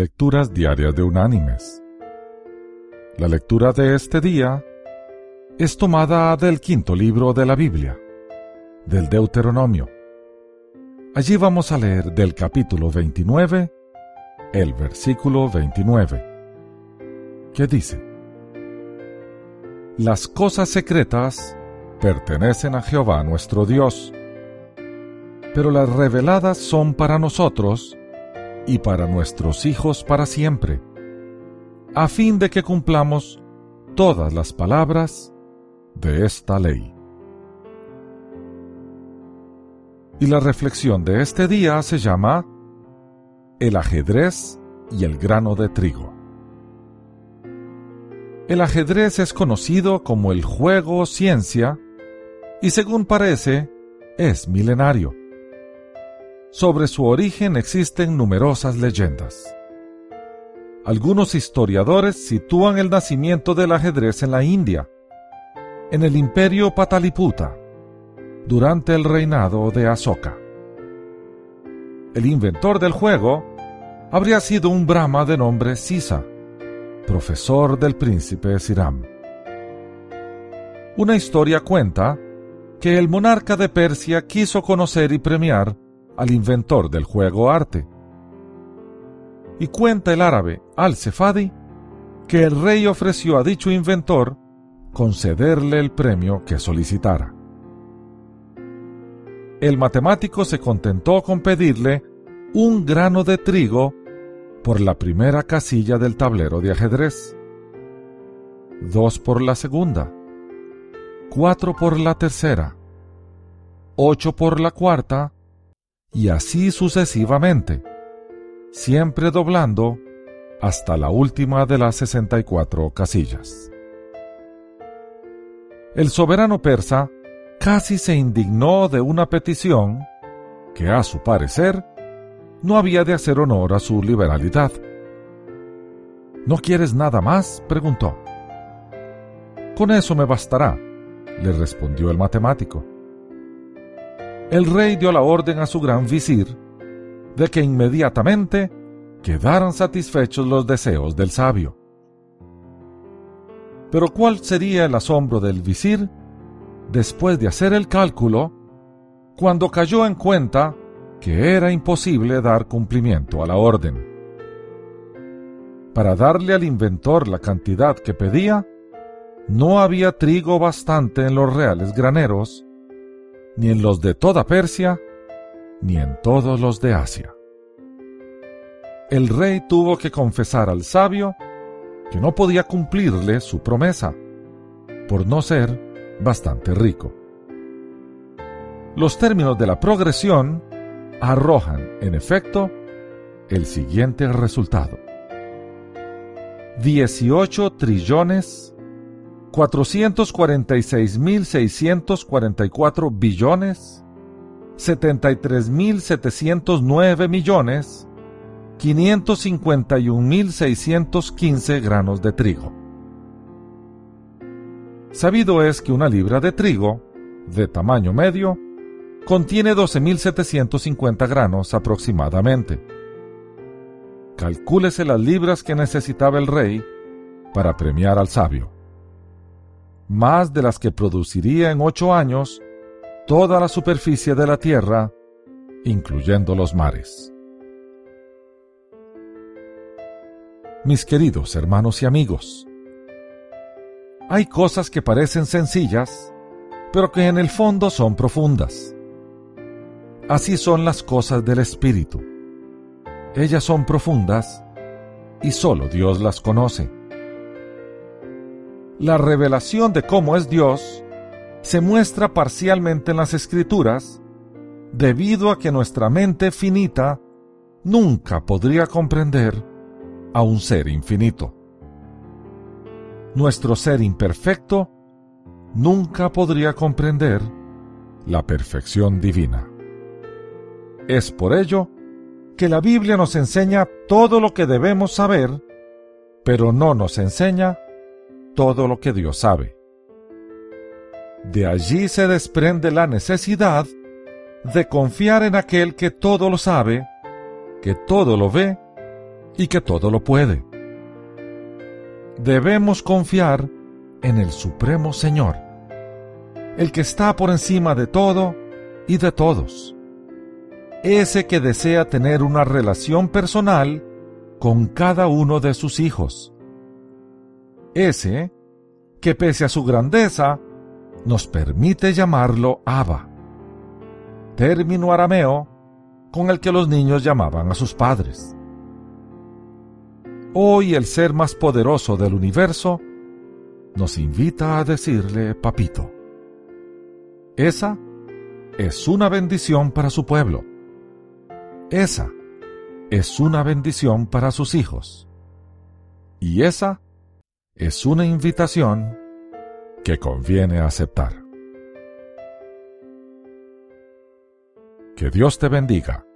Lecturas Diarias de Unánimes. La lectura de este día es tomada del quinto libro de la Biblia, del Deuteronomio. Allí vamos a leer del capítulo 29, el versículo 29, que dice, Las cosas secretas pertenecen a Jehová nuestro Dios, pero las reveladas son para nosotros y para nuestros hijos para siempre, a fin de que cumplamos todas las palabras de esta ley. Y la reflexión de este día se llama El ajedrez y el grano de trigo. El ajedrez es conocido como el juego ciencia y según parece es milenario. Sobre su origen existen numerosas leyendas. Algunos historiadores sitúan el nacimiento del ajedrez en la India, en el imperio Pataliputa, durante el reinado de Asoka. El inventor del juego habría sido un brahma de nombre Sisa, profesor del príncipe Siram. Una historia cuenta que el monarca de Persia quiso conocer y premiar al inventor del juego arte. Y cuenta el árabe Al-Sefadi que el rey ofreció a dicho inventor concederle el premio que solicitara. El matemático se contentó con pedirle un grano de trigo por la primera casilla del tablero de ajedrez, dos por la segunda, cuatro por la tercera, ocho por la cuarta y así sucesivamente, siempre doblando hasta la última de las 64 casillas. El soberano persa casi se indignó de una petición que, a su parecer, no había de hacer honor a su liberalidad. ¿No quieres nada más? preguntó. Con eso me bastará, le respondió el matemático el rey dio la orden a su gran visir de que inmediatamente quedaran satisfechos los deseos del sabio. Pero ¿cuál sería el asombro del visir después de hacer el cálculo cuando cayó en cuenta que era imposible dar cumplimiento a la orden? Para darle al inventor la cantidad que pedía, no había trigo bastante en los reales graneros ni en los de toda Persia, ni en todos los de Asia. El rey tuvo que confesar al sabio que no podía cumplirle su promesa, por no ser bastante rico. Los términos de la progresión arrojan, en efecto, el siguiente resultado. 18 trillones 446.644 billones, 73.709 millones, 551.615 granos de trigo. Sabido es que una libra de trigo, de tamaño medio, contiene 12.750 granos aproximadamente. Calcúlese las libras que necesitaba el rey para premiar al sabio más de las que produciría en ocho años toda la superficie de la tierra, incluyendo los mares. Mis queridos hermanos y amigos, hay cosas que parecen sencillas, pero que en el fondo son profundas. Así son las cosas del Espíritu. Ellas son profundas y solo Dios las conoce la revelación de cómo es Dios se muestra parcialmente en las escrituras debido a que nuestra mente finita nunca podría comprender a un ser infinito. Nuestro ser imperfecto nunca podría comprender la perfección divina. Es por ello que la Biblia nos enseña todo lo que debemos saber, pero no nos enseña todo lo que Dios sabe. De allí se desprende la necesidad de confiar en aquel que todo lo sabe, que todo lo ve y que todo lo puede. Debemos confiar en el Supremo Señor, el que está por encima de todo y de todos, ese que desea tener una relación personal con cada uno de sus hijos, ese que pese a su grandeza nos permite llamarlo Abba, término arameo con el que los niños llamaban a sus padres. Hoy el ser más poderoso del universo nos invita a decirle papito. Esa es una bendición para su pueblo. Esa es una bendición para sus hijos. Y esa es una invitación que conviene aceptar. Que Dios te bendiga.